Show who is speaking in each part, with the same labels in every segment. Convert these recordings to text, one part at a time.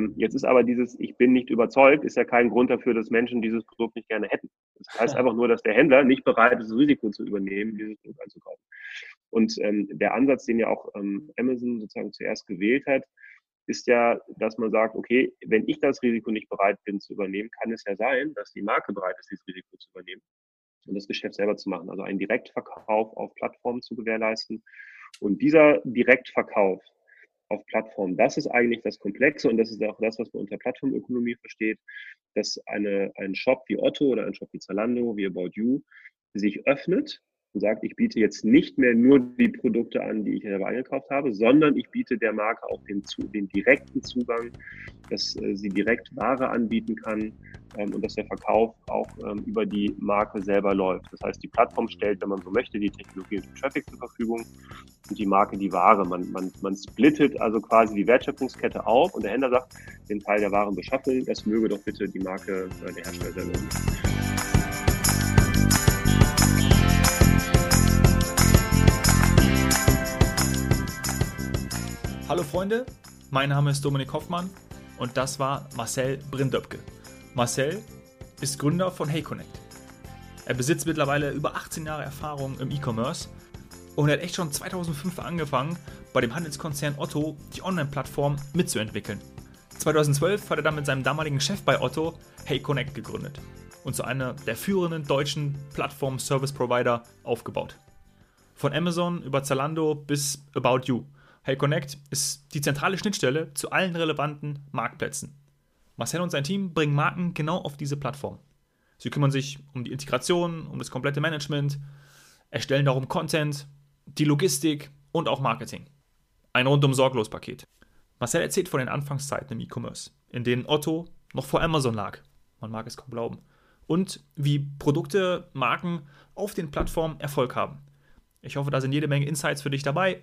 Speaker 1: Ähm, jetzt ist aber dieses Ich bin nicht überzeugt, ist ja kein Grund dafür, dass Menschen dieses Produkt nicht gerne hätten. Das heißt einfach nur, dass der Händler nicht bereit ist, das Risiko zu übernehmen, dieses Produkt einzukaufen. Und ähm, der Ansatz, den ja auch ähm, Amazon sozusagen zuerst gewählt hat, ist ja, dass man sagt, okay, wenn ich das Risiko nicht bereit bin zu übernehmen, kann es ja sein, dass die Marke bereit ist, dieses Risiko zu übernehmen und das Geschäft selber zu machen. Also einen Direktverkauf auf Plattformen zu gewährleisten. Und dieser Direktverkauf auf Plattformen, das ist eigentlich das Komplexe und das ist auch das, was man unter Plattformökonomie versteht, dass eine, ein Shop wie Otto oder ein Shop wie Zalando, wie About You, sich öffnet und sagt, ich biete jetzt nicht mehr nur die Produkte an, die ich selber eingekauft habe, sondern ich biete der Marke auch den, den direkten Zugang, dass äh, sie direkt Ware anbieten kann ähm, und dass der Verkauf auch ähm, über die Marke selber läuft. Das heißt, die Plattform stellt, wenn man so möchte, die Technologie und den Traffic zur Verfügung und die Marke die Ware. Man, man, man splittet also quasi die Wertschöpfungskette auf und der Händler sagt, den Teil der Warenbeschaffung, das möge doch bitte die Marke, äh, der Hersteller selber
Speaker 2: Hallo Freunde, mein Name ist Dominik Hoffmann und das war Marcel Brindöpke. Marcel ist Gründer von HeyConnect. Er besitzt mittlerweile über 18 Jahre Erfahrung im E-Commerce und hat echt schon 2005 angefangen, bei dem Handelskonzern Otto die Online-Plattform mitzuentwickeln. 2012 hat er dann mit seinem damaligen Chef bei Otto HeyConnect gegründet und zu einer der führenden deutschen Plattform-Service-Provider aufgebaut. Von Amazon über Zalando bis About You – HeyConnect ist die zentrale Schnittstelle zu allen relevanten Marktplätzen. Marcel und sein Team bringen Marken genau auf diese Plattform. Sie kümmern sich um die Integration, um das komplette Management, erstellen darum Content, die Logistik und auch Marketing. Ein rundum sorglos Paket. Marcel erzählt von den Anfangszeiten im E-Commerce, in denen Otto noch vor Amazon lag. Man mag es kaum glauben. Und wie Produkte, Marken auf den Plattformen Erfolg haben. Ich hoffe, da sind jede Menge Insights für dich dabei.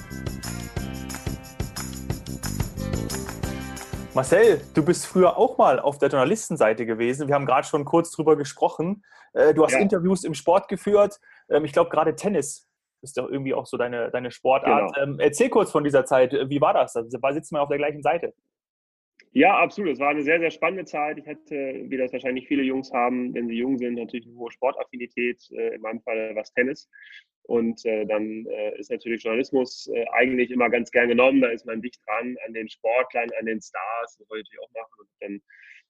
Speaker 2: Marcel, du bist früher auch mal auf der Journalistenseite gewesen. Wir haben gerade schon kurz drüber gesprochen. Äh, du hast ja. Interviews im Sport geführt. Ähm, ich glaube, gerade Tennis ist doch irgendwie auch so deine, deine Sportart. Genau. Ähm, erzähl kurz von dieser Zeit. Wie war das? Also, sitzen wir auf der gleichen Seite?
Speaker 1: Ja, absolut. Es war eine sehr, sehr spannende Zeit. Ich hatte, wie das wahrscheinlich viele Jungs haben, wenn sie jung sind, natürlich eine hohe Sportaffinität, äh, in meinem Fall was Tennis. Und äh, dann äh, ist natürlich Journalismus äh, eigentlich immer ganz gern genommen. Da ist man dicht dran an den Sportlern, an den Stars. Das wollte ich auch machen. Und dann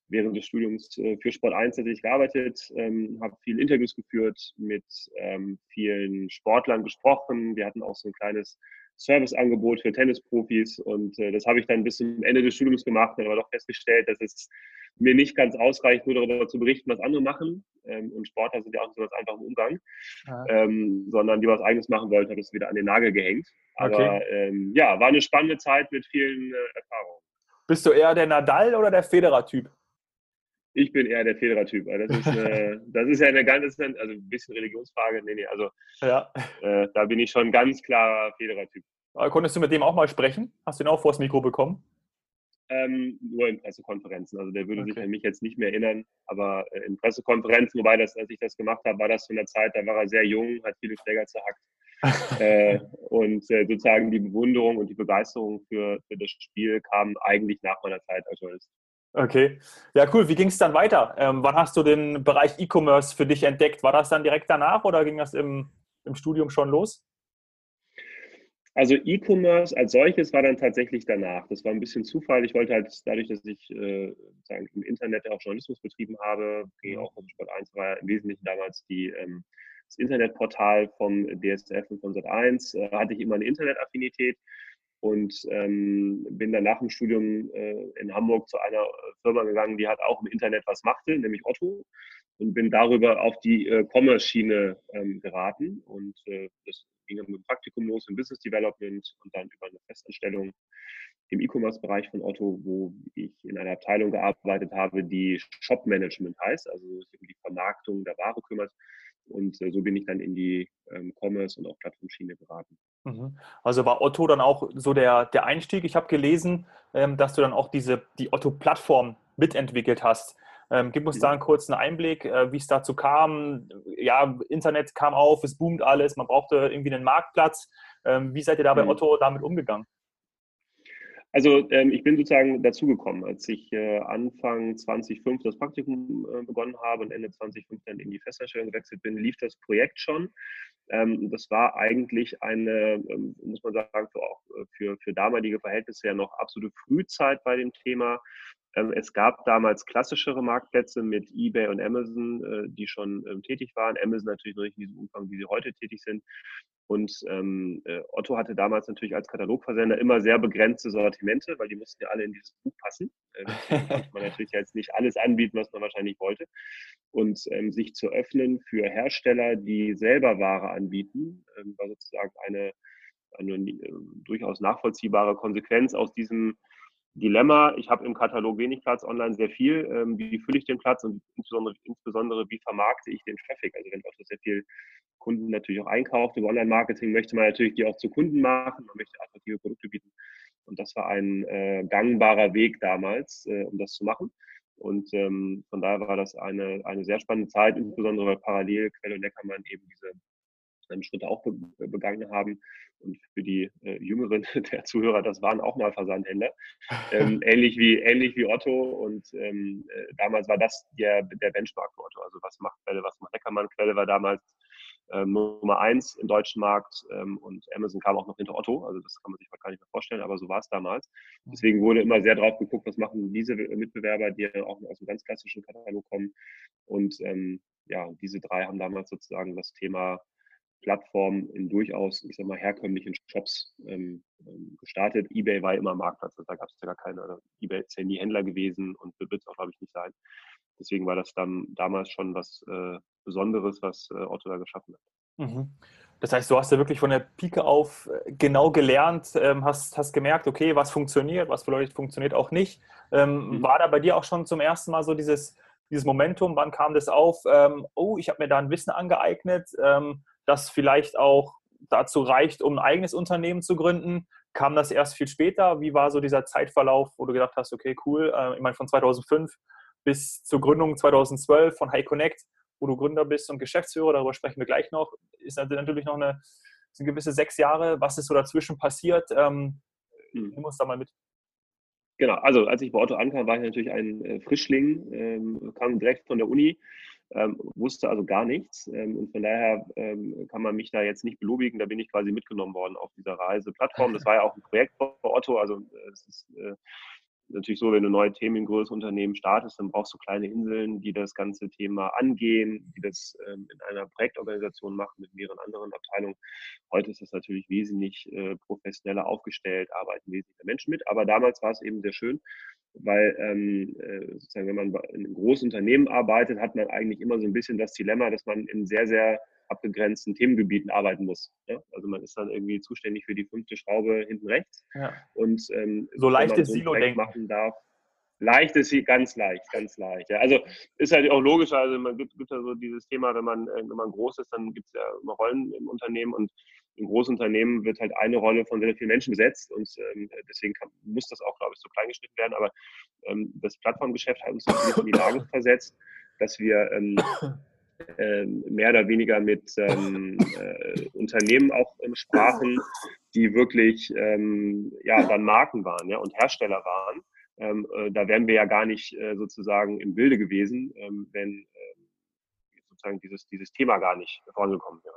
Speaker 1: während des Studiums äh, für Sport 1 natürlich gearbeitet, ähm, habe viele Interviews geführt, mit ähm, vielen Sportlern gesprochen. Wir hatten auch so ein kleines Serviceangebot für Tennisprofis und äh, das habe ich dann bis zum Ende des Studiums gemacht und aber doch festgestellt, dass es mir nicht ganz ausreicht, nur darüber zu berichten, was andere machen. Ähm, und Sportler sind ja auch nicht so ganz einfach im Umgang, ja. ähm, sondern die was Eigenes machen wollten, habe es wieder an den Nagel gehängt. Aber okay. ähm, ja, war eine spannende Zeit mit vielen äh, Erfahrungen.
Speaker 2: Bist du eher der Nadal oder der Federer-Typ?
Speaker 1: Ich bin eher der Federer-Typ. Das, ist, äh, das ist ja eine ganz, also ein bisschen Religionsfrage. Nee, nee, also ja. äh, da bin ich schon ganz klarer Federer-Typ.
Speaker 2: Konntest du mit dem auch mal sprechen? Hast du ihn auch vors Mikro bekommen?
Speaker 1: Ähm, nur in Pressekonferenzen. Also der würde okay. sich an mich jetzt nicht mehr erinnern, aber äh, in Pressekonferenzen, wobei das, als ich das gemacht habe, war das zu einer Zeit, da war er sehr jung, hat viele Schläger zerhackt. äh, und äh, sozusagen die Bewunderung und die Begeisterung für, für das Spiel kam eigentlich nach meiner Zeit als Journalist.
Speaker 2: Okay. Ja, cool. Wie ging es dann weiter? Ähm, wann hast du den Bereich E-Commerce für dich entdeckt? War das dann direkt danach oder ging das im, im Studium schon los?
Speaker 1: Also E-Commerce als solches war dann tatsächlich danach. Das war ein bisschen Zufall. Ich wollte halt dadurch, dass ich äh, sagen, im Internet auch Journalismus betrieben habe, ging auch auf Sport 1 war im Wesentlichen damals die, ähm, das Internetportal vom DSF und von Sat1, äh, hatte ich immer eine Internetaffinität und ähm, bin dann nach dem Studium äh, in Hamburg zu einer Firma gegangen, die hat auch im Internet was machte, nämlich Otto und bin darüber auf die äh, Commerce-Schiene ähm, geraten und äh, das ging dann mit dem Praktikum los im Business Development und dann über eine Festanstellung im E-Commerce-Bereich von Otto, wo ich in einer Abteilung gearbeitet habe, die Shop-Management heißt, also sich um die Vermarktung der Ware kümmert. Und äh, so bin ich dann in die ähm, Commerce- und auch Plattformschiene geraten.
Speaker 2: Mhm. Also war Otto dann auch so der, der Einstieg. Ich habe gelesen, ähm, dass du dann auch diese, die Otto-Plattform mitentwickelt hast. Ähm, gib uns mhm. da einen kurzen Einblick, äh, wie es dazu kam. Ja, Internet kam auf, es boomt alles, man brauchte irgendwie einen Marktplatz. Ähm, wie seid ihr da bei mhm. Otto damit umgegangen?
Speaker 1: Also ähm, ich bin sozusagen dazugekommen, als ich äh, Anfang 2005 das Praktikum äh, begonnen habe und Ende 2005 dann in die Festanstellung gewechselt bin, lief das Projekt schon. Ähm, das war eigentlich eine, ähm, muss man sagen, für, auch äh, für, für damalige Verhältnisse ja noch absolute Frühzeit bei dem Thema. Ähm, es gab damals klassischere Marktplätze mit eBay und Amazon, äh, die schon ähm, tätig waren. Amazon natürlich noch nicht in diesem Umfang, wie sie heute tätig sind. Und ähm, äh, Otto hatte damals natürlich als Katalogversender immer sehr begrenzte Sortimente, weil die mussten ja alle in dieses Buch passen. Ähm, konnte man natürlich jetzt nicht alles anbieten, was man wahrscheinlich wollte. Und sich zu öffnen für Hersteller, die selber Ware anbieten, war sozusagen eine, eine äh, durchaus nachvollziehbare Konsequenz aus diesem Dilemma, ich habe im Katalog wenig Platz, online sehr viel. Ähm, wie fülle ich den Platz und insbesondere, insbesondere wie vermarkte ich den Traffic? Also wenn Otto sehr viel Kunden natürlich auch einkauft über Online-Marketing, möchte man natürlich die auch zu Kunden machen, man möchte attraktive Produkte bieten. Und das war ein äh, gangbarer Weg damals, äh, um das zu machen. Und ähm, von daher war das eine, eine sehr spannende Zeit, insbesondere weil parallel Quelle und Neckermann eben diese Schritte auch begangen haben. Und für die äh, Jüngeren der Zuhörer, das waren auch mal Versandhändler, ähm, ähnlich, wie, ähnlich wie Otto. Und ähm, äh, damals war das der, der Benchmark für Otto. Also was macht Quelle, was macht Neckermann? Quelle war damals ähm, Nummer eins im deutschen Markt ähm, und Amazon kam auch noch hinter Otto. Also das kann man sich mal gar nicht mehr vorstellen, aber so war es damals. Mhm. Deswegen wurde immer sehr drauf geguckt, was machen diese Mitbewerber, die auch aus dem ganz klassischen Katalog kommen. Und ähm, ja, diese drei haben damals sozusagen das Thema Plattform in durchaus, ich sag mal, herkömmlichen Shops ähm, ähm gestartet. eBay war immer Marktplatz, also da gab es ja gar keine. Also eBay ist ja nie Händler gewesen und wird es auch, glaube ich, nicht sein. Deswegen war das dann damals schon was äh, Besonderes, was äh, Otto da geschaffen hat.
Speaker 2: Mhm. Das heißt, du hast ja wirklich von der Pike auf äh, genau gelernt, ähm, hast, hast gemerkt, okay, was funktioniert, was vielleicht funktioniert auch nicht. Ähm, mhm. War da bei dir auch schon zum ersten Mal so dieses, dieses Momentum? Wann kam das auf? Ähm, oh, ich habe mir da ein Wissen angeeignet. Ähm, das vielleicht auch dazu reicht, um ein eigenes Unternehmen zu gründen? Kam das erst viel später? Wie war so dieser Zeitverlauf, wo du gedacht hast, okay, cool, äh, ich meine von 2005 bis zur Gründung 2012 von High Connect, wo du Gründer bist und Geschäftsführer, darüber sprechen wir gleich noch, ist natürlich noch eine, sind gewisse sechs Jahre. Was ist so dazwischen passiert? Ähm, hm. Nimm uns da mal mit.
Speaker 1: Genau, also als ich bei Otto ankam, war ich natürlich ein äh, Frischling, ähm, kam direkt von der Uni, ähm, wusste also gar nichts. Ähm, und von daher ähm, kann man mich da jetzt nicht belobigen. Da bin ich quasi mitgenommen worden auf dieser Reiseplattform. Das war ja auch ein Projekt bei Otto. Also äh, es ist äh, natürlich so, wenn du neue Themen in größeren Unternehmen startest, dann brauchst du kleine Inseln, die das ganze Thema angehen, die das ähm, in einer Projektorganisation machen mit mehreren anderen Abteilungen. Heute ist das natürlich wesentlich äh, professioneller aufgestellt, arbeiten wesentlich mehr Menschen mit. Aber damals war es eben sehr schön, weil ähm, äh, sozusagen, wenn man in einem großen Unternehmen arbeitet, hat man eigentlich immer so ein bisschen das Dilemma, dass man in sehr, sehr abgegrenzten Themengebieten arbeiten muss. Ja? Also man ist dann irgendwie zuständig für die fünfte Schraube hinten rechts. Ja. Und ähm,
Speaker 2: so leichtes so Silo-Denken
Speaker 1: machen darf. Leicht ist sie ganz leicht, ganz leicht. Ja. Also ist halt auch logisch, also man gibt, gibt ja so dieses Thema, wenn man, äh, wenn man groß ist, dann gibt es ja immer Rollen im Unternehmen und in großen Unternehmen wird halt eine Rolle von sehr vielen Menschen besetzt und ähm, deswegen kann, muss das auch, glaube ich, so klein geschnitten werden. Aber ähm, das Plattformgeschäft hat uns natürlich in die Lage versetzt, dass wir ähm, äh, mehr oder weniger mit ähm, äh, Unternehmen auch ähm, sprachen, die wirklich ähm, ja, dann Marken waren ja, und Hersteller waren. Ähm, äh, da wären wir ja gar nicht äh, sozusagen im Bilde gewesen, ähm, wenn ähm, sozusagen dieses, dieses Thema gar nicht vorangekommen wäre.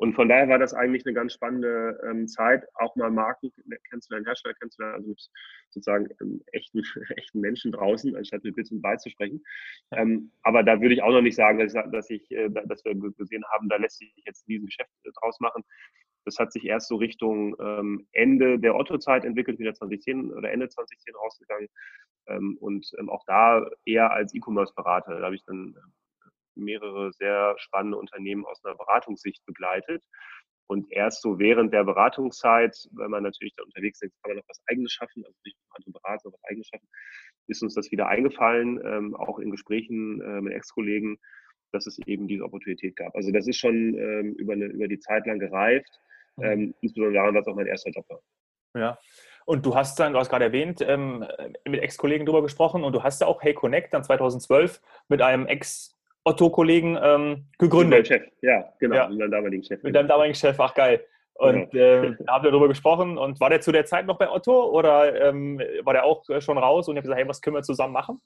Speaker 1: Und von daher war das eigentlich eine ganz spannende ähm, Zeit, auch mal Marken kennenzulernen, Hersteller kennenzulernen, also mit sozusagen ähm, echten, echten Menschen draußen, anstatt mit Bits und Bytes zu sprechen. Ähm, aber da würde ich auch noch nicht sagen, dass, ich, dass, ich, äh, dass wir gesehen haben, da lässt sich jetzt ein Geschäft äh, draus machen. Das hat sich erst so Richtung ähm, Ende der Otto-Zeit entwickelt, wieder 2010 oder Ende 2010 rausgegangen. Ähm, und ähm, auch da eher als E-Commerce-Berater. Da habe ich dann mehrere sehr spannende Unternehmen aus einer Beratungssicht begleitet. Und erst so während der Beratungszeit, wenn man natürlich da unterwegs ist, kann man noch was Eigenes schaffen, also nicht nur andere Berater, sondern was Eigenes schaffen, ist uns das wieder eingefallen, ähm, auch in Gesprächen äh, mit Ex-Kollegen, dass es eben diese Opportunität gab. Also das ist schon ähm, über, eine, über die Zeit lang gereift, mhm. ähm, insbesondere daran, dass auch mein erster Job war.
Speaker 2: Ja. Und du hast dann, du hast gerade erwähnt, ähm, mit Ex-Kollegen drüber gesprochen und du hast ja auch Hey Connect dann 2012 mit einem Ex-Otto-Kollegen ähm, gegründet.
Speaker 1: Mit Chef, ja, genau, ja. mit deinem damaligen Chef.
Speaker 2: Mit deinem damaligen Chef, ach geil. Und genau. äh, da habt ihr darüber gesprochen. Und war der zu der Zeit noch bei Otto oder ähm, war der auch schon raus und ihr habt gesagt, hey, was können wir zusammen machen?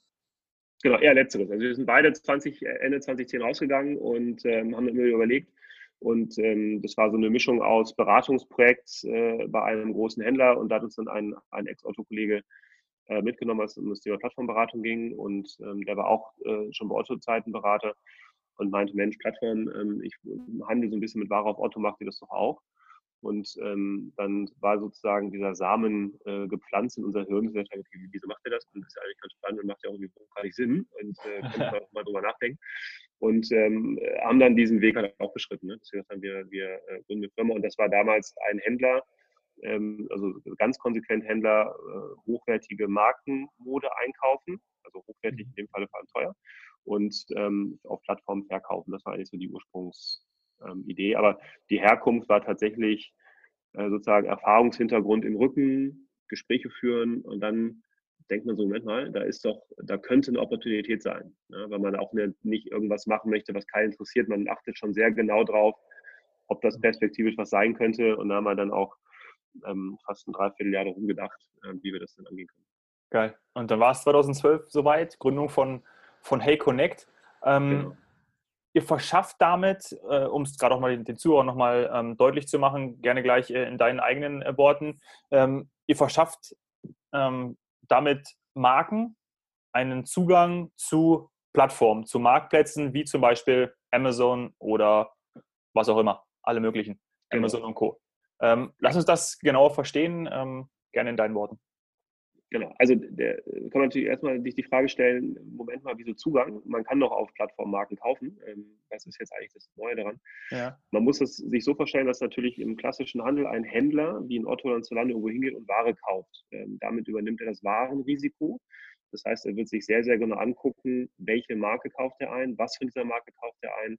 Speaker 1: Genau, eher letzteres. Also wir sind beide 20, Ende 2010 rausgegangen und ähm, haben immer überlegt. Und ähm, das war so eine Mischung aus Beratungsprojekt äh, bei einem großen Händler und da hat uns dann ein, ein Ex-Otto-Kollege äh, mitgenommen, als es um das Thema Plattformberatung ging. Und ähm, der war auch äh, schon bei Otto-Zeiten Berater und meinte, Mensch, Plattform, ähm, ich handle so ein bisschen mit Ware auf Otto, macht ihr das doch auch? Und ähm, dann war sozusagen dieser Samen äh, gepflanzt in unser Hirn. Und okay, wieso macht er das? Und das ist ja eigentlich ganz spannend und macht ja auch irgendwie nicht Sinn. Und äh, kann man auch mal drüber nachdenken. Und ähm, haben dann diesen Weg halt auch beschritten. Ne? Deswegen haben wir, wir äh, gründen eine Firma. Und das war damals ein Händler, ähm, also ganz konsequent Händler, äh, hochwertige Markenmode einkaufen. Also hochwertig mhm. in dem Falle vor allem teuer. Und ähm, auf Plattformen verkaufen. Das war eigentlich so die Ursprungs- ähm. Aber die Herkunft war tatsächlich äh, sozusagen Erfahrungshintergrund im Rücken, Gespräche führen und dann denkt man so, Moment mal, da ist doch, da könnte eine Opportunität sein, ne? weil man auch ne, nicht irgendwas machen möchte, was keinen interessiert. Man achtet schon sehr genau drauf, ob das perspektivisch was sein könnte. Und da haben wir dann auch ähm, fast ein Dreivierteljahr darum gedacht, äh, wie wir das dann angehen können.
Speaker 2: Geil. Und dann war es 2012 soweit, Gründung von, von Hey Connect. Ähm, genau ihr verschafft damit, äh, um es gerade auch mal den, den Zuhörern nochmal ähm, deutlich zu machen, gerne gleich äh, in deinen eigenen äh, Worten, ähm, ihr verschafft ähm, damit Marken einen Zugang zu Plattformen, zu Marktplätzen wie zum Beispiel Amazon oder was auch immer, alle möglichen, genau. Amazon und Co. Ähm, lass uns das genauer verstehen, ähm, gerne in deinen Worten.
Speaker 1: Genau, also der, kann man natürlich erstmal sich die Frage stellen, Moment mal, wieso Zugang? Man kann doch auf Plattformen Marken kaufen. Ähm, das ist jetzt eigentlich das Neue daran. Ja. Man muss es sich so vorstellen, dass natürlich im klassischen Handel ein Händler wie ein Otto oder ein Zalando irgendwo hingeht und Ware kauft. Ähm, damit übernimmt er das Warenrisiko. Das heißt, er wird sich sehr, sehr genau angucken, welche Marke kauft er ein, was von dieser Marke kauft er ein,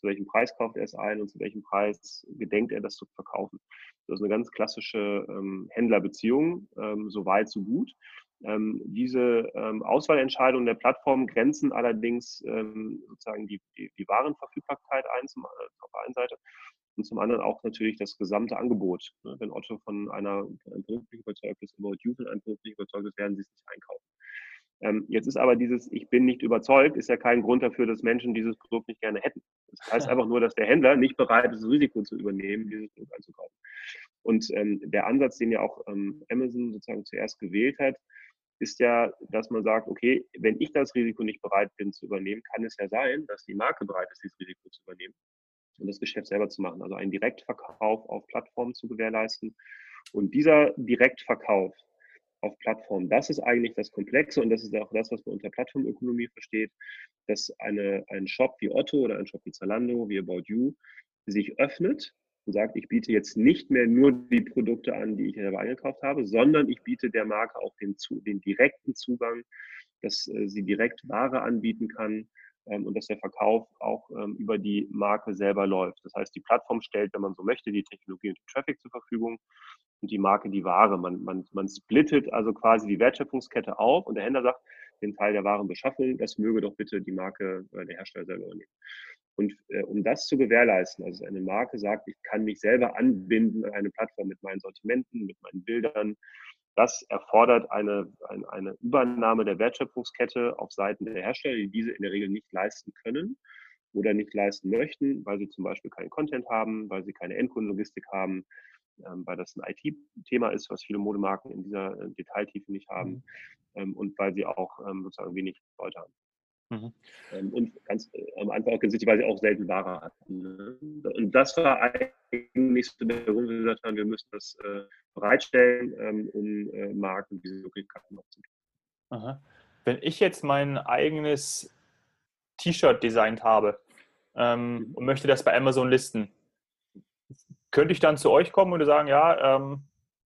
Speaker 1: zu welchem Preis kauft er es ein und zu welchem Preis gedenkt er das zu verkaufen. Das ist eine ganz klassische ähm, Händlerbeziehung, ähm, so weit, so gut. Ähm, diese ähm, Auswahlentscheidungen der Plattform grenzen allerdings ähm, sozusagen die, die, die Warenverfügbarkeit ein, zum, äh, auf der einen Seite und zum anderen auch natürlich das gesamte Angebot. Ne? Wenn Otto von einer, Produkt nicht überzeugt ist, About You von einem nicht überzeugt ist, werden sie es nicht einkaufen. Ähm, jetzt ist aber dieses Ich bin nicht überzeugt, ist ja kein Grund dafür, dass Menschen dieses Produkt nicht gerne hätten. Das heißt einfach nur, dass der Händler nicht bereit ist, das Risiko zu übernehmen, dieses Produkt einzukaufen. Und ähm, der Ansatz, den ja auch ähm, Amazon sozusagen zuerst gewählt hat, ist ja, dass man sagt, okay, wenn ich das Risiko nicht bereit bin zu übernehmen, kann es ja sein, dass die Marke bereit ist, dieses Risiko zu übernehmen und das Geschäft selber zu machen. Also einen Direktverkauf auf Plattformen zu gewährleisten. Und dieser Direktverkauf auf Plattformen. Das ist eigentlich das Komplexe und das ist auch das, was man unter Plattformökonomie versteht, dass eine, ein Shop wie Otto oder ein Shop wie Zalando, wie About You, sich öffnet und sagt, ich biete jetzt nicht mehr nur die Produkte an, die ich selber eingekauft habe, sondern ich biete der Marke auch den, den direkten Zugang, dass äh, sie direkt Ware anbieten kann, und dass der Verkauf auch ähm, über die Marke selber läuft. Das heißt, die Plattform stellt, wenn man so möchte, die Technologie und den Traffic zur Verfügung und die Marke die Ware. Man, man, man splittet also quasi die Wertschöpfungskette auf und der Händler sagt, den Teil der Warenbeschaffung, das möge doch bitte die Marke oder der Hersteller selber übernehmen. Und äh, um das zu gewährleisten, also eine Marke sagt, ich kann mich selber anbinden an eine Plattform mit meinen Sortimenten, mit meinen Bildern, das erfordert eine, eine, eine Übernahme der Wertschöpfungskette auf Seiten der Hersteller, die diese in der Regel nicht leisten können oder nicht leisten möchten, weil sie zum Beispiel keinen Content haben, weil sie keine Endkundenlogistik haben, ähm, weil das ein IT-Thema ist, was viele Modemarken in dieser äh, Detailtiefe nicht haben mhm. ähm, und weil sie auch ähm, sozusagen wenig Leute haben. Mhm. Ähm, und ganz äh, am Anfang auch ganz weil sie auch selten Ware hatten. Ne? Und das war eigentlich so der Grund, wir gesagt haben, wir müssen das äh, bereitstellen, ähm, um äh, Marken diese Möglichkeiten
Speaker 2: aufzugeben. Wenn ich jetzt mein eigenes T-Shirt designt habe ähm, mhm. und möchte das bei Amazon listen, könnte ich dann zu euch kommen und sagen, ja, ähm,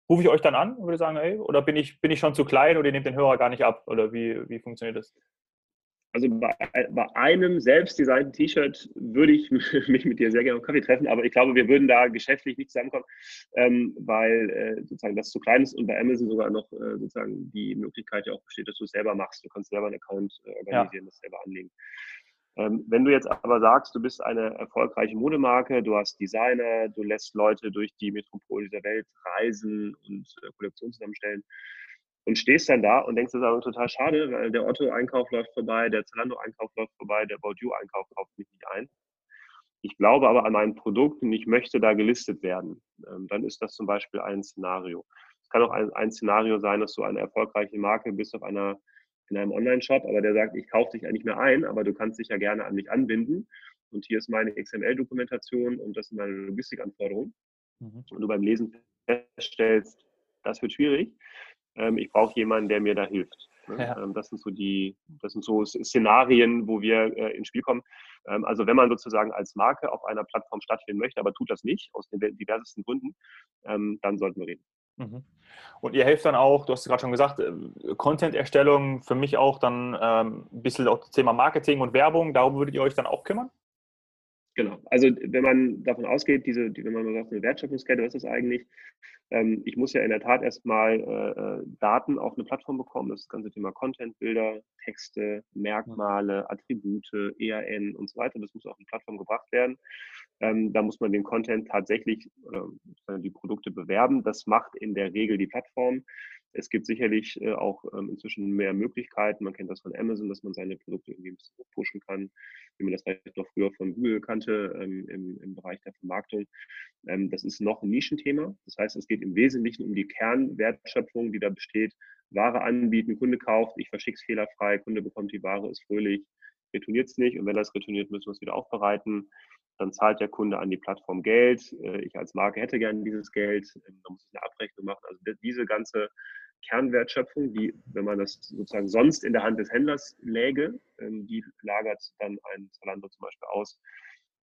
Speaker 2: rufe ich euch dann an und würde sagen, hey, oder bin ich, bin ich schon zu klein oder ihr nehmt den Hörer gar nicht ab? Oder wie, wie funktioniert das?
Speaker 1: Also bei, bei einem selbstdesignten T-Shirt würde ich mich mit dir sehr gerne auf Kaffee treffen, aber ich glaube, wir würden da geschäftlich nicht zusammenkommen, ähm, weil äh, sozusagen das zu klein ist und bei Amazon sogar noch äh, sozusagen die Möglichkeit ja auch besteht, dass du es selber machst. Du kannst selber einen Account äh, organisieren, ja. das selber anlegen. Ähm, wenn du jetzt aber sagst, du bist eine erfolgreiche Modemarke, du hast Designer, du lässt Leute durch die Metropole dieser Welt reisen und äh, Kollektionen zusammenstellen, und stehst dann da und denkst, das ist aber total schade, weil der Otto-Einkauf läuft vorbei, der Zalando-Einkauf läuft vorbei, der Baudu-Einkauf kauft mich nicht ein. Ich glaube aber an mein Produkt und ich möchte da gelistet werden. Ähm, dann ist das zum Beispiel ein Szenario. Es kann auch ein, ein Szenario sein, dass du eine erfolgreiche Marke bist auf einer, in einem Online-Shop, aber der sagt, ich kaufe dich ja nicht mehr ein, aber du kannst dich ja gerne an mich anbinden. Und hier ist meine XML-Dokumentation und das sind meine Logistikanforderungen. Mhm. Und du beim Lesen feststellst, das wird schwierig ähm, ich brauche jemanden, der mir da hilft. Ne? Ja. Ähm, das sind so die, das sind so Szenarien, wo wir äh, ins Spiel kommen. Ähm, also wenn man sozusagen als Marke auf einer Plattform stattfinden möchte, aber tut das nicht, aus den diversesten Gründen, ähm, dann sollten wir reden.
Speaker 2: Mhm. Und ihr helft dann auch, du hast gerade schon gesagt, äh, Content-Erstellung, für mich auch dann ähm, ein bisschen auch das Thema Marketing und Werbung, darum würdet ihr euch dann auch kümmern?
Speaker 1: Genau. Also wenn man davon ausgeht, diese, die, wenn man sagt, eine Wertschöpfungskette, was ist das eigentlich? Ähm, ich muss ja in der Tat erstmal äh, äh, Daten auf eine Plattform bekommen. Das, das ganze Thema Content, Bilder, Texte, Merkmale, Attribute, EAN und so weiter. Das muss auf eine Plattform gebracht werden. Ähm, da muss man den Content tatsächlich, äh, die Produkte bewerben. Das macht in der Regel die Plattform. Es gibt sicherlich äh, auch ähm, inzwischen mehr Möglichkeiten. Man kennt das von Amazon, dass man seine Produkte irgendwie ein bisschen pushen kann, wie man das vielleicht noch früher von Google kannte ähm, im, im, Bereich der Vermarktung. Ähm, das ist noch ein Nischenthema. Das heißt, es geht im Wesentlichen um die Kernwertschöpfung, die da besteht. Ware anbieten, Kunde kauft, ich verschicke es fehlerfrei, Kunde bekommt die Ware, ist fröhlich, retourniert es nicht und wenn das retourniert, müssen wir es wieder aufbereiten. Dann zahlt der Kunde an die Plattform Geld. Äh, ich als Marke hätte gerne dieses Geld. Ähm, da muss ich eine Abrechnung machen. Also diese ganze Kernwertschöpfung, die, wenn man das sozusagen sonst in der Hand des Händlers läge, ähm, die lagert dann ein Zalando zum Beispiel aus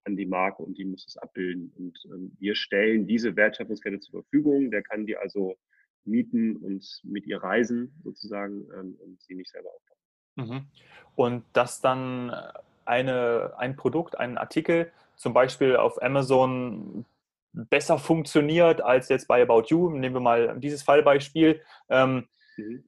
Speaker 1: an die Marke und die muss es abbilden. Und ähm, wir stellen diese Wertschöpfungskette zur Verfügung. Der kann die also mieten und mit ihr reisen sozusagen ähm, und sie nicht selber aufbauen.
Speaker 2: Mhm. Und das dann eine, ein Produkt, ein Artikel zum Beispiel auf Amazon besser funktioniert als jetzt bei About You. Nehmen wir mal dieses Fallbeispiel. Ähm, mhm.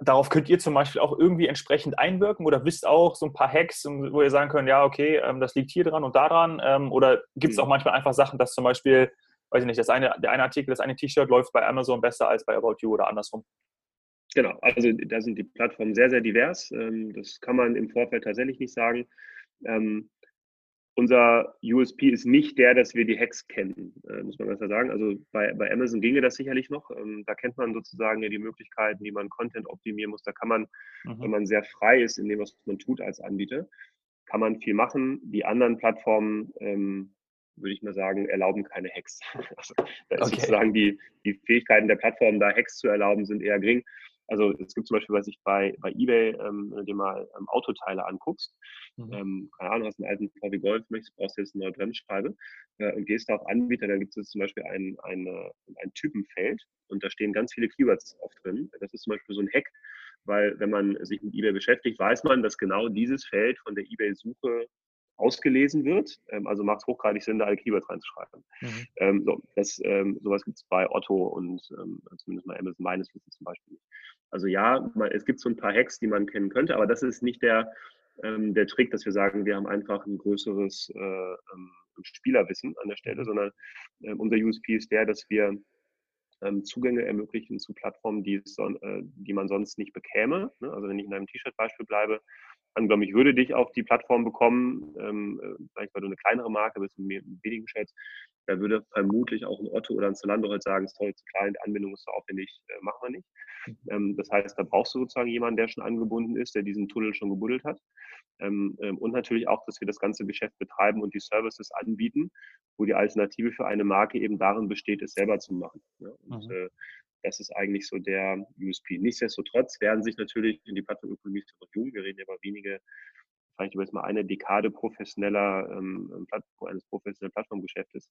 Speaker 2: Darauf könnt ihr zum Beispiel auch irgendwie entsprechend einwirken oder wisst auch so ein paar Hacks, wo ihr sagen könnt, ja, okay, ähm, das liegt hier dran und da dran. Ähm, oder gibt es mhm. auch manchmal einfach Sachen, dass zum Beispiel, weiß ich nicht, das eine, der eine Artikel, das eine T-Shirt läuft bei Amazon besser als bei About You oder andersrum?
Speaker 1: Genau, also da sind die Plattformen sehr, sehr divers. Ähm, das kann man im Vorfeld tatsächlich nicht sagen. Ähm, unser USP ist nicht der, dass wir die Hacks kennen, äh, muss man ganz klar sagen. Also bei, bei Amazon ginge das sicherlich noch. Ähm, da kennt man sozusagen ja die Möglichkeiten, wie man Content optimieren muss. Da kann man, mhm. wenn man sehr frei ist in dem, was man tut als Anbieter, kann man viel machen. Die anderen Plattformen, ähm, würde ich mal sagen, erlauben keine Hacks. Also, da ist okay. sozusagen die, die Fähigkeiten der Plattformen, da Hacks zu erlauben, sind eher gering. Also es gibt zum Beispiel, was ich bei, bei eBay, ähm, wenn du dir mal ähm, Autoteile anguckst, mhm. ähm, keine Ahnung, hast einen alten VW Golf, möchtest, brauchst jetzt eine neue Bremsscheibe äh, und gehst da auf Anbieter, da gibt es zum Beispiel ein, eine, ein Typenfeld und da stehen ganz viele Keywords oft drin. Das ist zum Beispiel so ein Hack, weil wenn man sich mit eBay beschäftigt, weiß man, dass genau dieses Feld von der eBay-Suche ausgelesen wird. Ähm, also macht es hochgradig Sinn, da alle Keywords reinzuschreiben. Mhm. Ähm, so, das, ähm, sowas gibt es bei Otto und ähm, zumindest mal Amazon meines Wissens zum Beispiel nicht. Also ja, man, es gibt so ein paar Hacks, die man kennen könnte, aber das ist nicht der, ähm, der Trick, dass wir sagen, wir haben einfach ein größeres äh, ähm, Spielerwissen an der Stelle, sondern unser USP ist der, dass wir Zugänge ermöglichen zu Plattformen, die, es, äh, die man sonst nicht bekäme. Ne? Also wenn ich in einem T-Shirt-Beispiel bleibe, angenommen, ich würde dich auf die Plattform bekommen, ähm, äh, vielleicht weil du eine kleinere Marke bist, mit wenigen Chats, da würde vermutlich auch ein Otto oder ein Zalando halt sagen, ist toll, zu klein, die Anbindung ist so aufwendig, äh, machen wir nicht. Mhm. Ähm, das heißt, da brauchst du sozusagen jemanden, der schon angebunden ist, der diesen Tunnel schon gebuddelt hat. Ähm, ähm, und natürlich auch, dass wir das ganze Geschäft betreiben und die Services anbieten, wo die Alternative für eine Marke eben darin besteht, es selber zu machen. Ja? Und, mhm. äh, das ist eigentlich so der USP. Nichtsdestotrotz werden sich natürlich in die Plattformökonomie zur Verfügung, wir reden ja über wenige vielleicht über jetzt mal eine Dekade professioneller, ähm, eines professionellen Plattformgeschäftes,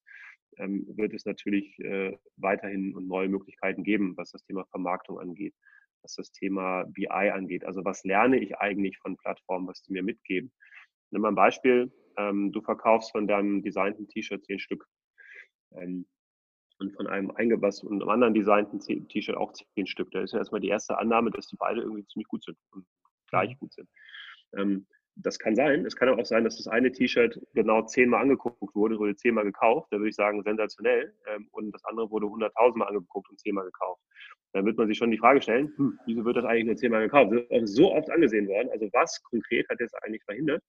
Speaker 1: ähm, wird es natürlich äh, weiterhin neue Möglichkeiten geben, was das Thema Vermarktung angeht, was das Thema BI angeht. Also was lerne ich eigentlich von Plattformen, was die mir mitgeben? Nimm mal ein Beispiel, ähm, du verkaufst von deinem designten T-Shirt zehn Stück. Ähm, und von einem eingebass und einem anderen designten T-Shirt auch zehn Stück. Da ist ja erstmal die erste Annahme, dass die beide irgendwie ziemlich gut sind und gleich mhm. gut sind. Ähm, das kann sein. Es kann aber auch sein, dass das eine T-Shirt genau zehnmal angeguckt wurde, wurde zehnmal gekauft. Da würde ich sagen, sensationell. Ähm, und das andere wurde hunderttausendmal angeguckt und zehnmal gekauft. Dann wird man sich schon die Frage stellen, hm, wieso wird das eigentlich nur zehnmal gekauft? Das ist so oft angesehen worden. Also was konkret hat jetzt eigentlich verhindert,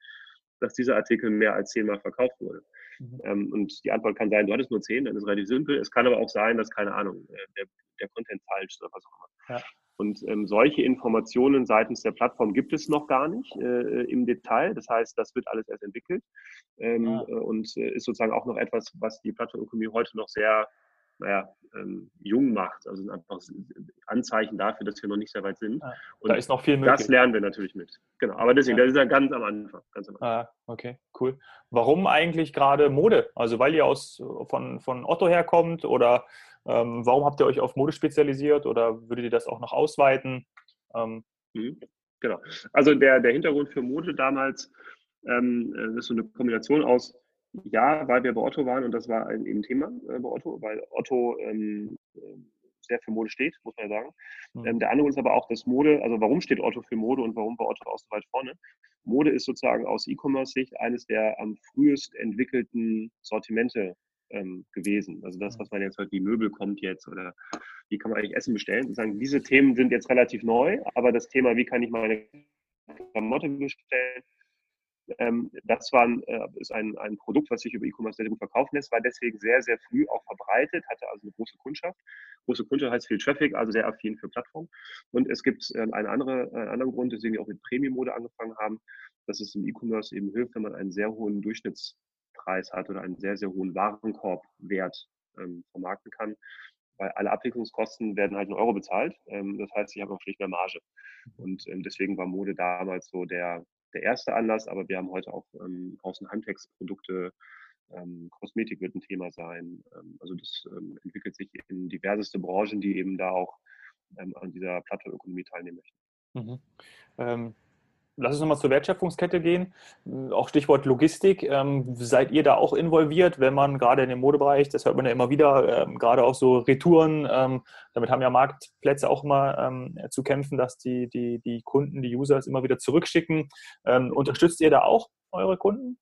Speaker 1: dass dieser Artikel mehr als zehnmal verkauft wurde? Mhm. Ähm, und die Antwort kann sein, du hattest nur zehn, dann ist es relativ simpel. Es kann aber auch sein, dass, keine Ahnung, äh, der, der Content falsch ist oder was auch immer. Ja. Und ähm, solche Informationen seitens der Plattform gibt es noch gar nicht äh, im Detail. Das heißt, das wird alles erst entwickelt ähm, ja. Äh, und äh, ist sozusagen auch noch etwas, was die Plattformökonomie heute noch sehr naja, ähm, jung macht. Also sind einfach Anzeichen dafür, dass wir noch nicht sehr weit sind. Ja,
Speaker 2: und da ist noch viel möglich.
Speaker 1: Das lernen wir natürlich mit. Genau. Aber deswegen, ja. das ist ja ganz am Anfang. Ganz am
Speaker 2: Anfang. Ah, okay, cool. Warum eigentlich gerade Mode? Also weil ihr aus von, von Otto herkommt oder ähm, warum habt ihr euch auf Mode spezialisiert oder würdet ihr das auch noch ausweiten?
Speaker 1: Ähm, mhm. Genau. Also der, der Hintergrund für Mode damals ähm, äh, ist so eine Kombination aus, ja, weil wir bei Otto waren und das war ein, ein Thema äh, bei Otto, weil Otto ähm, äh, sehr für Mode steht, muss man ja sagen. Mhm. Ähm, der andere ist aber auch, dass Mode, also warum steht Otto für Mode und warum war Otto auch so weit vorne? Mode ist sozusagen aus E-Commerce-Sicht eines der am frühest entwickelten Sortimente ähm, gewesen. Also das, was man jetzt hört, wie Möbel kommt jetzt oder wie kann man eigentlich Essen bestellen. Sozusagen, diese Themen sind jetzt relativ neu, aber das Thema, wie kann ich meine Klamotte bestellen, ähm, das war, äh, ist ein, ein Produkt, was sich über E-Commerce sehr gut verkaufen lässt, war deswegen sehr, sehr früh auch verbreitet, hatte also eine große Kundschaft. Große Kundschaft heißt viel Traffic, also sehr affin für Plattformen. Und es gibt äh, eine andere, einen anderen Grund, deswegen wir auch mit Premium-Mode angefangen haben, dass es im E-Commerce eben hilft, wenn man einen sehr hohen Durchschnitts Preis hat oder einen sehr, sehr hohen Warenkorbwert ähm, vermarkten kann, weil alle Abwicklungskosten werden halt in Euro bezahlt. Ähm, das heißt, ich habe auch schlicht mehr Marge. Und ähm, deswegen war Mode damals so der, der erste Anlass, aber wir haben heute auch ähm, Außen Handwerksprodukte, ähm, Kosmetik wird ein Thema sein. Ähm, also das ähm, entwickelt sich in diverseste Branchen, die eben da auch ähm, an dieser Plattformökonomie teilnehmen möchten. Mhm.
Speaker 2: Lass uns nochmal zur Wertschöpfungskette gehen. Auch Stichwort Logistik. Ähm, seid ihr da auch involviert, wenn man gerade in dem Modebereich, das hört man ja immer wieder, ähm, gerade auch so Retouren, ähm, damit haben ja Marktplätze auch immer ähm, zu kämpfen, dass die, die, die Kunden, die User es immer wieder zurückschicken. Ähm, unterstützt ihr da auch eure Kunden?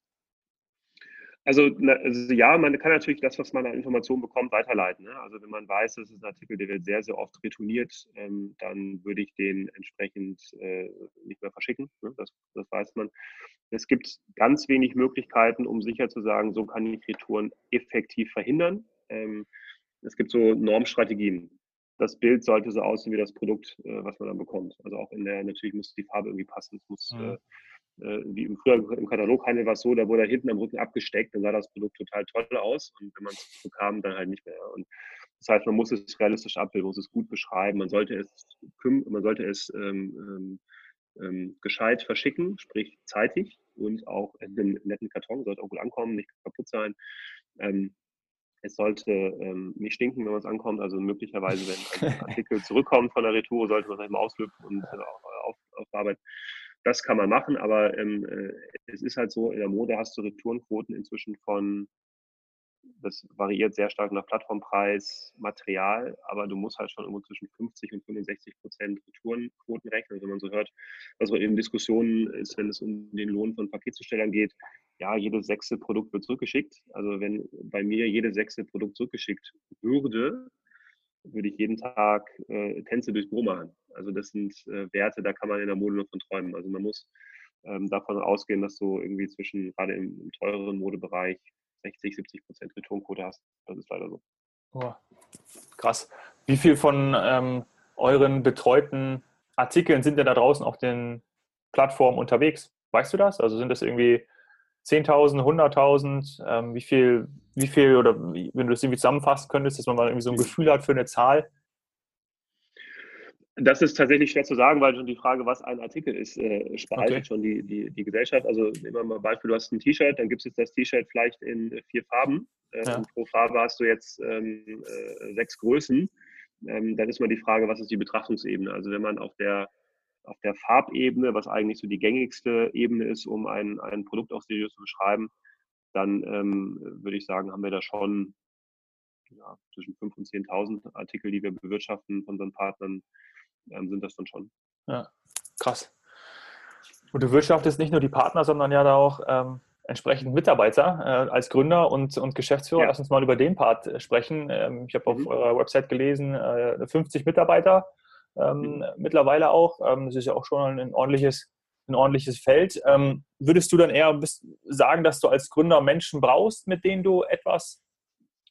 Speaker 1: Also, also, ja, man kann natürlich das, was man an Informationen bekommt, weiterleiten. Ne? Also wenn man weiß, das ist ein Artikel, der wird sehr, sehr oft retourniert, ähm, dann würde ich den entsprechend äh, nicht mehr verschicken. Ne? Das, das weiß man. Es gibt ganz wenig Möglichkeiten, um sicher zu sagen, so kann ich Retouren effektiv verhindern. Ähm, es gibt so Normstrategien. Das Bild sollte so aussehen wie das Produkt, äh, was man dann bekommt. Also auch in der, natürlich muss die Farbe irgendwie passen. Es muss mhm. äh, äh, wie im früher im Kataloghandel war es so, da wurde er hinten am Rücken abgesteckt, dann sah das Produkt total toll aus und wenn man es bekam, dann halt nicht mehr. Und das heißt, man muss es realistisch abbilden, muss es gut beschreiben, man sollte es, man sollte es ähm, ähm, ähm, gescheit verschicken, sprich zeitig und auch in einem netten Karton, sollte auch gut ankommen, nicht kaputt sein. Ähm, es sollte ähm, nicht stinken, wenn man es ankommt. Also möglicherweise, wenn ein Artikel zurückkommt von der Retour, sollte man es mal auslüpfen und äh, auf, aufbearbeiten. Das kann man machen, aber ähm, äh, es ist halt so, in der Mode hast du Retourenquoten inzwischen von, das variiert sehr stark nach Plattformpreis, Material, aber du musst halt schon irgendwo zwischen 50 und 65 Prozent Retourenquoten rechnen. Also wenn man so hört, was also in Diskussionen ist, wenn es um den Lohn von Paketzustellern geht, ja, jedes sechste Produkt wird zurückgeschickt. Also wenn bei mir jedes sechste Produkt zurückgeschickt würde, würde ich jeden Tag äh, Tänze durchs Büro machen. Also das sind äh, Werte, da kann man in der Mode nur von träumen. Also man muss ähm, davon ausgehen, dass du irgendwie zwischen, gerade im, im teureren Modebereich, 60, 70 Prozent Returnquote hast. Das ist leider so.
Speaker 2: Oh, krass. Wie viel von ähm, euren betreuten Artikeln sind denn da draußen auf den Plattformen unterwegs? Weißt du das? Also sind das irgendwie 10.000, 100.000? Ähm, wie viel, wie viel, oder wie, wenn du das irgendwie zusammenfassen könntest, dass man mal irgendwie so ein Gefühl hat für eine Zahl?
Speaker 1: Das ist tatsächlich schwer zu sagen, weil schon die Frage, was ein Artikel ist, äh, spaltet okay. schon die, die, die Gesellschaft. Also nehmen wir mal Beispiel, du hast ein T-Shirt, dann gibt es jetzt das T-Shirt vielleicht in vier Farben. Äh, ja. pro Farbe hast du jetzt ähm, äh, sechs Größen. Ähm, dann ist mal die Frage, was ist die Betrachtungsebene? Also wenn man auf der, auf der Farbebene, was eigentlich so die gängigste Ebene ist, um ein, ein Produkt auch seriös zu beschreiben, dann ähm, würde ich sagen, haben wir da schon ja, zwischen 5.000 und 10.000 Artikel, die wir bewirtschaften von unseren Partnern ähm, sind das dann schon.
Speaker 2: Ja, krass. Und du wirtschaftest nicht nur die Partner, sondern ja da auch ähm, entsprechend Mitarbeiter äh, als Gründer und, und Geschäftsführer. Ja. Lass uns mal über den Part äh, sprechen. Ähm, ich habe mhm. auf eurer Website gelesen, äh, 50 Mitarbeiter ähm, mhm. mittlerweile auch. Ähm, das ist ja auch schon ein ordentliches, ein ordentliches Feld. Ähm, würdest du dann eher sagen, dass du als Gründer Menschen brauchst, mit denen du etwas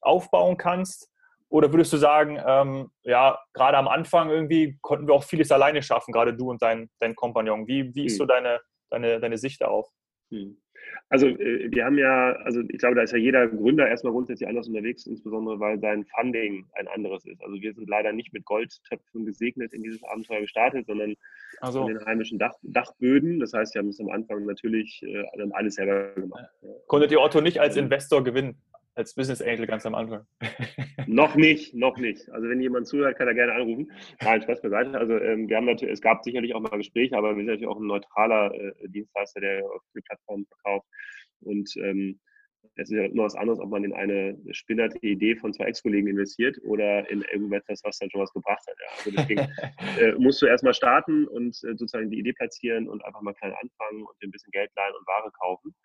Speaker 2: aufbauen kannst? Oder würdest du sagen, ähm, ja, gerade am Anfang irgendwie konnten wir auch vieles alleine schaffen, gerade du und dein, dein Kompagnon? Wie, wie ist hm. so deine, deine, deine Sicht darauf?
Speaker 1: Hm. Also äh, wir haben ja, also ich glaube, da ist ja jeder Gründer erstmal grundsätzlich anders unterwegs, insbesondere weil sein Funding ein anderes ist. Also wir sind leider nicht mit Goldtöpfen gesegnet in dieses Abenteuer gestartet, sondern also. in den heimischen Dach, Dachböden. Das heißt, wir haben es am Anfang natürlich äh, alles selber gemacht.
Speaker 2: Konntet ihr Otto nicht als Investor gewinnen? Als Business Angel ganz am Anfang?
Speaker 1: noch nicht, noch nicht. Also wenn jemand zuhört, kann er gerne anrufen. Nein, Spaß beiseite. Also ähm, wir haben natürlich, es gab sicherlich auch mal Gespräche, aber wir sind natürlich auch ein neutraler äh, Dienstleister, der auf die Plattform verkauft. Und ähm, es ist ja immer was anderes, ob man in eine spinnerte Idee von zwei Ex-Kollegen investiert oder in irgendetwas, was dann schon was gebracht hat. Ja. Also deswegen äh, musst du erstmal starten und äh, sozusagen die Idee platzieren und einfach mal klein anfangen und ein bisschen Geld leihen und Ware kaufen.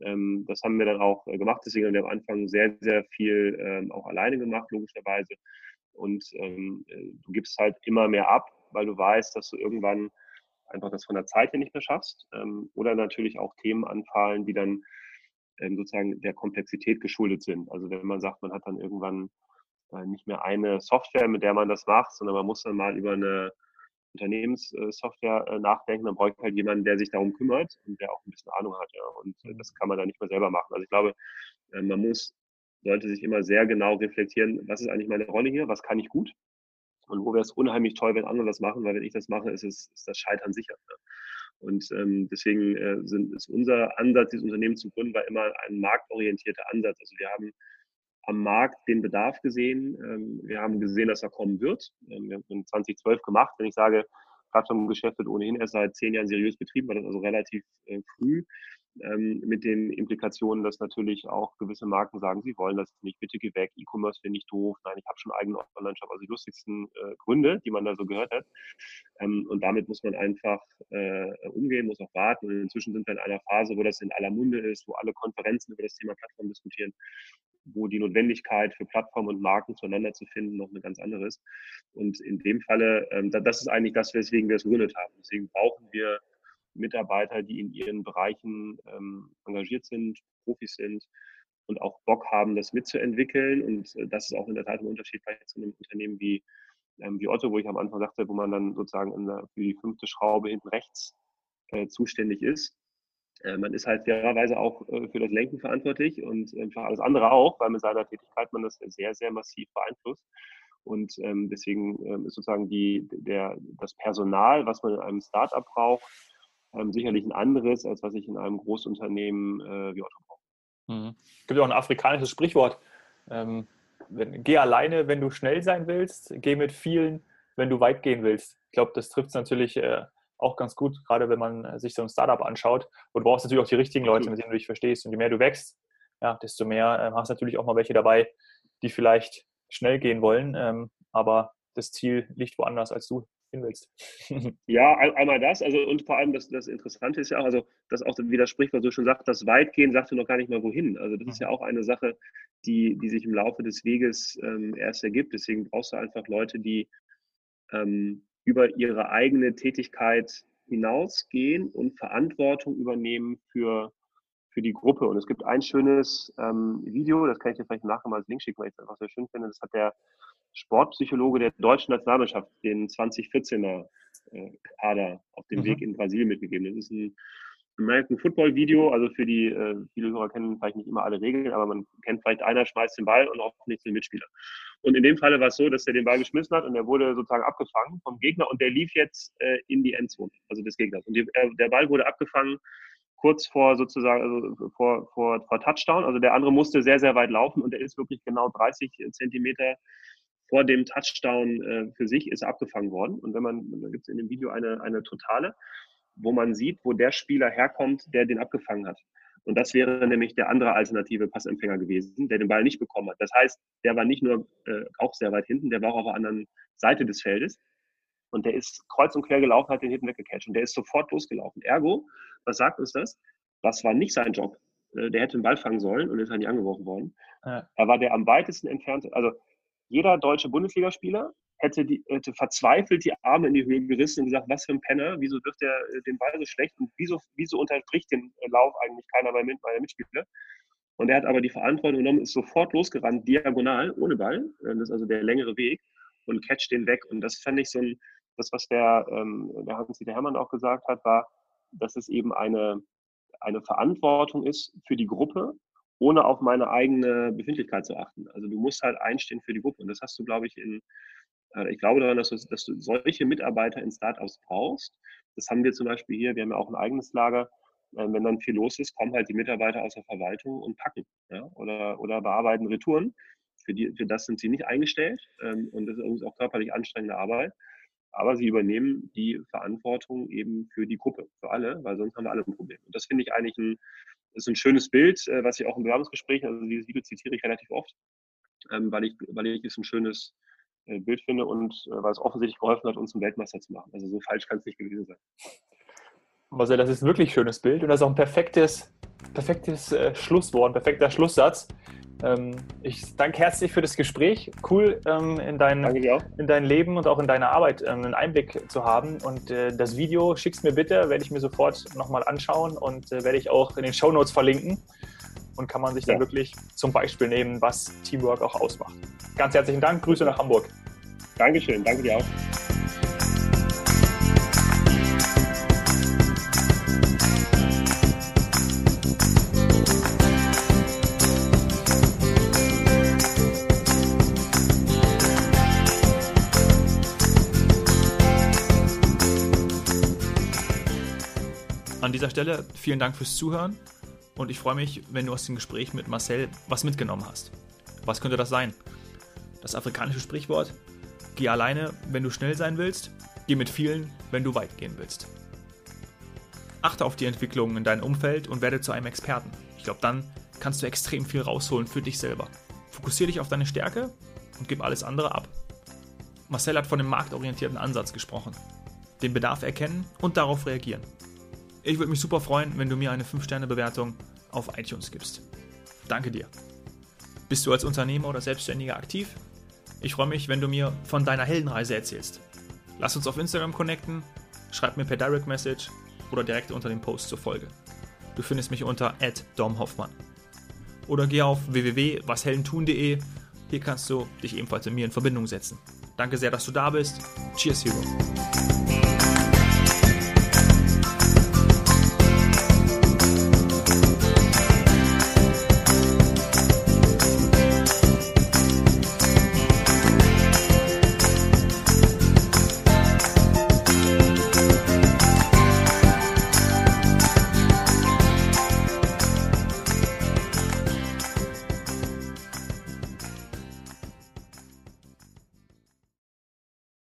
Speaker 1: Ähm, das haben wir dann auch äh, gemacht. Deswegen haben wir am Anfang sehr, sehr viel ähm, auch alleine gemacht, logischerweise. Und ähm, äh, du gibst halt immer mehr ab, weil du weißt, dass du irgendwann einfach das von der Zeit her nicht mehr schaffst. Ähm, oder natürlich auch Themen anfallen, die dann ähm, sozusagen der Komplexität geschuldet sind. Also wenn man sagt, man hat dann irgendwann äh, nicht mehr eine Software, mit der man das macht, sondern man muss dann mal über eine Unternehmenssoftware äh, nachdenken, dann braucht halt jemanden, der sich darum kümmert und der auch ein bisschen Ahnung hat. Ja. Und äh, das kann man dann nicht mehr selber machen. Also ich glaube, äh, man muss, sollte sich immer sehr genau reflektieren, was ist eigentlich meine Rolle hier, was kann ich gut und wo wäre es unheimlich toll, wenn andere das machen, weil wenn ich das mache, ist, es, ist das Scheitern sicher. Ja. Und ähm, deswegen äh, sind, ist unser Ansatz, dieses Unternehmen zu gründen, war immer ein marktorientierter Ansatz. Also wir haben am Markt den Bedarf gesehen. Ähm, wir haben gesehen, dass er kommen wird. Ähm, wir haben 2012 gemacht. Wenn ich sage, Plattformgeschäft wird ohnehin erst seit zehn Jahren seriös betrieben, war das also relativ äh, früh. Ähm, mit den Implikationen, dass natürlich auch gewisse Marken sagen, sie wollen das nicht, bitte geh weg, E-Commerce finde ich doof, nein, ich habe schon eigene Online-Shop, also die lustigsten äh, Gründe, die man da so gehört hat. Ähm, und damit muss man einfach äh, umgehen, muss auch warten. Und inzwischen sind wir in einer Phase, wo das in aller Munde ist, wo alle Konferenzen über das Thema Plattform diskutieren wo die Notwendigkeit für Plattformen und Marken zueinander zu finden noch eine ganz andere ist. Und in dem Falle, ähm, das ist eigentlich das, weswegen wir es gegründet haben. Deswegen brauchen wir Mitarbeiter, die in ihren Bereichen ähm, engagiert sind, Profis sind und auch Bock haben, das mitzuentwickeln. Und äh, das ist auch in der Tat ein Unterschied vielleicht zu einem Unternehmen wie, ähm, wie Otto, wo ich am Anfang sagte, wo man dann sozusagen für die fünfte Schraube hinten rechts äh, zuständig ist. Äh, man ist halt fairerweise auch äh, für das Lenken verantwortlich und äh, für alles andere auch, weil mit seiner Tätigkeit man das sehr, sehr massiv beeinflusst. Und ähm, deswegen ähm, ist sozusagen die, der, das Personal, was man in einem Startup braucht, ähm, sicherlich ein anderes, als was ich in einem Großunternehmen äh, wie Otto brauche.
Speaker 2: Mhm. Es gibt auch ein afrikanisches Sprichwort. Ähm, geh alleine, wenn du schnell sein willst, geh mit vielen, wenn du weit gehen willst. Ich glaube, das trifft es natürlich auch ganz gut, gerade wenn man äh, sich so ein Startup anschaut. Und du brauchst natürlich auch die richtigen Leute, mit denen du dich verstehst. Und je mehr du wächst, ja, desto mehr äh, hast du natürlich auch mal welche dabei, die vielleicht schnell gehen wollen, ähm, aber das Ziel liegt woanders, als du hin willst.
Speaker 1: ja, einmal das, also und vor allem das, das Interessante ist ja auch, also das auch widerspricht, was du schon sagst, das Weitgehen sagst du noch gar nicht mal wohin. Also das ist ja mhm. auch eine Sache, die, die sich im Laufe des Weges ähm, erst ergibt. Deswegen brauchst du einfach Leute, die ähm, über ihre eigene Tätigkeit hinausgehen und Verantwortung übernehmen für, für die Gruppe. Und es gibt ein schönes ähm, Video, das kann ich dir vielleicht nachher mal als Link schicken, weil ich es einfach sehr schön finde. Das hat der Sportpsychologe der deutschen Nationalmannschaft, den 2014er äh, Kader auf dem mhm. Weg in Brasilien mitgegeben. Das ist ein American Football Video, also für die, äh, viele Hörer kennen vielleicht nicht immer alle Regeln, aber man kennt vielleicht einer schmeißt den Ball und auch nicht den Mitspieler. Und in dem Falle war es so, dass er den Ball geschmissen hat und er wurde sozusagen abgefangen vom Gegner und der lief jetzt äh, in die Endzone, also des Gegners. Und die, äh, der Ball wurde abgefangen kurz vor sozusagen, also vor, vor, vor Touchdown. Also der andere musste sehr, sehr weit laufen und er ist wirklich genau 30 Zentimeter vor dem Touchdown äh, für sich ist abgefangen worden. Und wenn man, da gibt es in dem Video eine, eine totale, wo man sieht, wo der Spieler herkommt, der den abgefangen hat. Und das wäre nämlich der andere alternative Passempfänger gewesen, der den Ball nicht bekommen hat. Das heißt, der war nicht nur äh, auch sehr weit hinten, der war auch auf der anderen Seite des Feldes. Und der ist kreuz und quer gelaufen, hat den hinten weggecatcht. Und der ist sofort losgelaufen. Ergo, was sagt uns das? Das war nicht sein Job. Äh, der hätte den Ball fangen sollen und ist halt nicht angeworfen worden. Ja. Er war der am weitesten entfernte. Also jeder deutsche Bundesligaspieler hätte, die, hätte verzweifelt die Arme in die Höhe gerissen und gesagt, was für ein Penner, wieso wirft er äh, den Ball so schlecht und wieso, wieso unterbricht den äh, Lauf eigentlich keiner meiner Mitspieler? Und er hat aber die Verantwortung genommen, ist sofort losgerannt, diagonal, ohne Ball. Äh, das ist also der längere Weg und catcht den weg. Und das fand ich so ein, das, was der, ähm, der Hans-Dieter Hermann auch gesagt hat, war, dass es eben eine, eine Verantwortung ist für die Gruppe, ohne auf meine eigene Befindlichkeit zu achten. Also du musst halt einstehen für die Gruppe. Und das hast du, glaube ich, in, ich glaube daran, dass du, dass du solche Mitarbeiter in Startups brauchst. Das haben wir zum Beispiel hier, wir haben ja auch ein eigenes Lager. Äh, wenn dann viel los ist, kommen halt die Mitarbeiter aus der Verwaltung und packen ja? oder, oder bearbeiten Retouren. Für, die, für das sind sie nicht eingestellt ähm, und das ist auch körperlich anstrengende Arbeit. Aber sie übernehmen die Verantwortung eben für die Gruppe, für alle, weil sonst haben wir alle ein Problem. Und das finde ich eigentlich ein, ist ein schönes Bild, äh, was ich auch im Bewerbungsgespräch, also dieses Video zitiere ich relativ oft, ähm, weil, ich, weil ich es ein schönes äh, Bild finde und äh, weil es offensichtlich geholfen hat, uns zum Weltmeister zu machen. Also so falsch kann es nicht gewesen sein.
Speaker 2: Marcel, das ist ein wirklich schönes Bild und das ist auch ein perfektes, perfektes äh, Schlusswort, ein perfekter Schlusssatz. Ähm, ich danke herzlich für das Gespräch. Cool, ähm, in, dein, in dein Leben und auch in deine Arbeit ähm, einen Einblick zu haben. Und äh, das Video schickst mir bitte, werde ich mir sofort nochmal anschauen und äh, werde ich auch in den Show Notes verlinken. Und kann man sich ja. dann wirklich zum Beispiel nehmen, was Teamwork auch ausmacht. Ganz herzlichen Dank, Grüße nach Hamburg.
Speaker 1: Dankeschön, danke dir auch.
Speaker 2: An dieser Stelle vielen Dank fürs Zuhören und ich freue mich, wenn du aus dem Gespräch mit Marcel was mitgenommen hast. Was könnte das sein? Das afrikanische Sprichwort, geh alleine, wenn du schnell sein willst, geh mit vielen, wenn du weit gehen willst. Achte auf die Entwicklungen in deinem Umfeld und werde zu einem Experten. Ich glaube, dann kannst du extrem viel rausholen für dich selber. Fokussiere dich auf deine Stärke und gib alles andere ab. Marcel hat von dem marktorientierten Ansatz gesprochen. Den Bedarf erkennen und darauf reagieren. Ich würde mich super freuen, wenn du mir eine 5-Sterne-Bewertung auf iTunes gibst. Danke dir. Bist du als Unternehmer oder Selbstständiger aktiv? Ich freue mich, wenn du mir von deiner Heldenreise erzählst. Lass uns auf Instagram connecten, schreib mir per Direct Message oder direkt unter dem Post zur Folge. Du findest mich unter @domhoffmann. Oder geh auf www.washeldentun.de. Hier kannst du dich ebenfalls mit mir in Verbindung setzen. Danke sehr, dass du da bist. Cheers, Hero.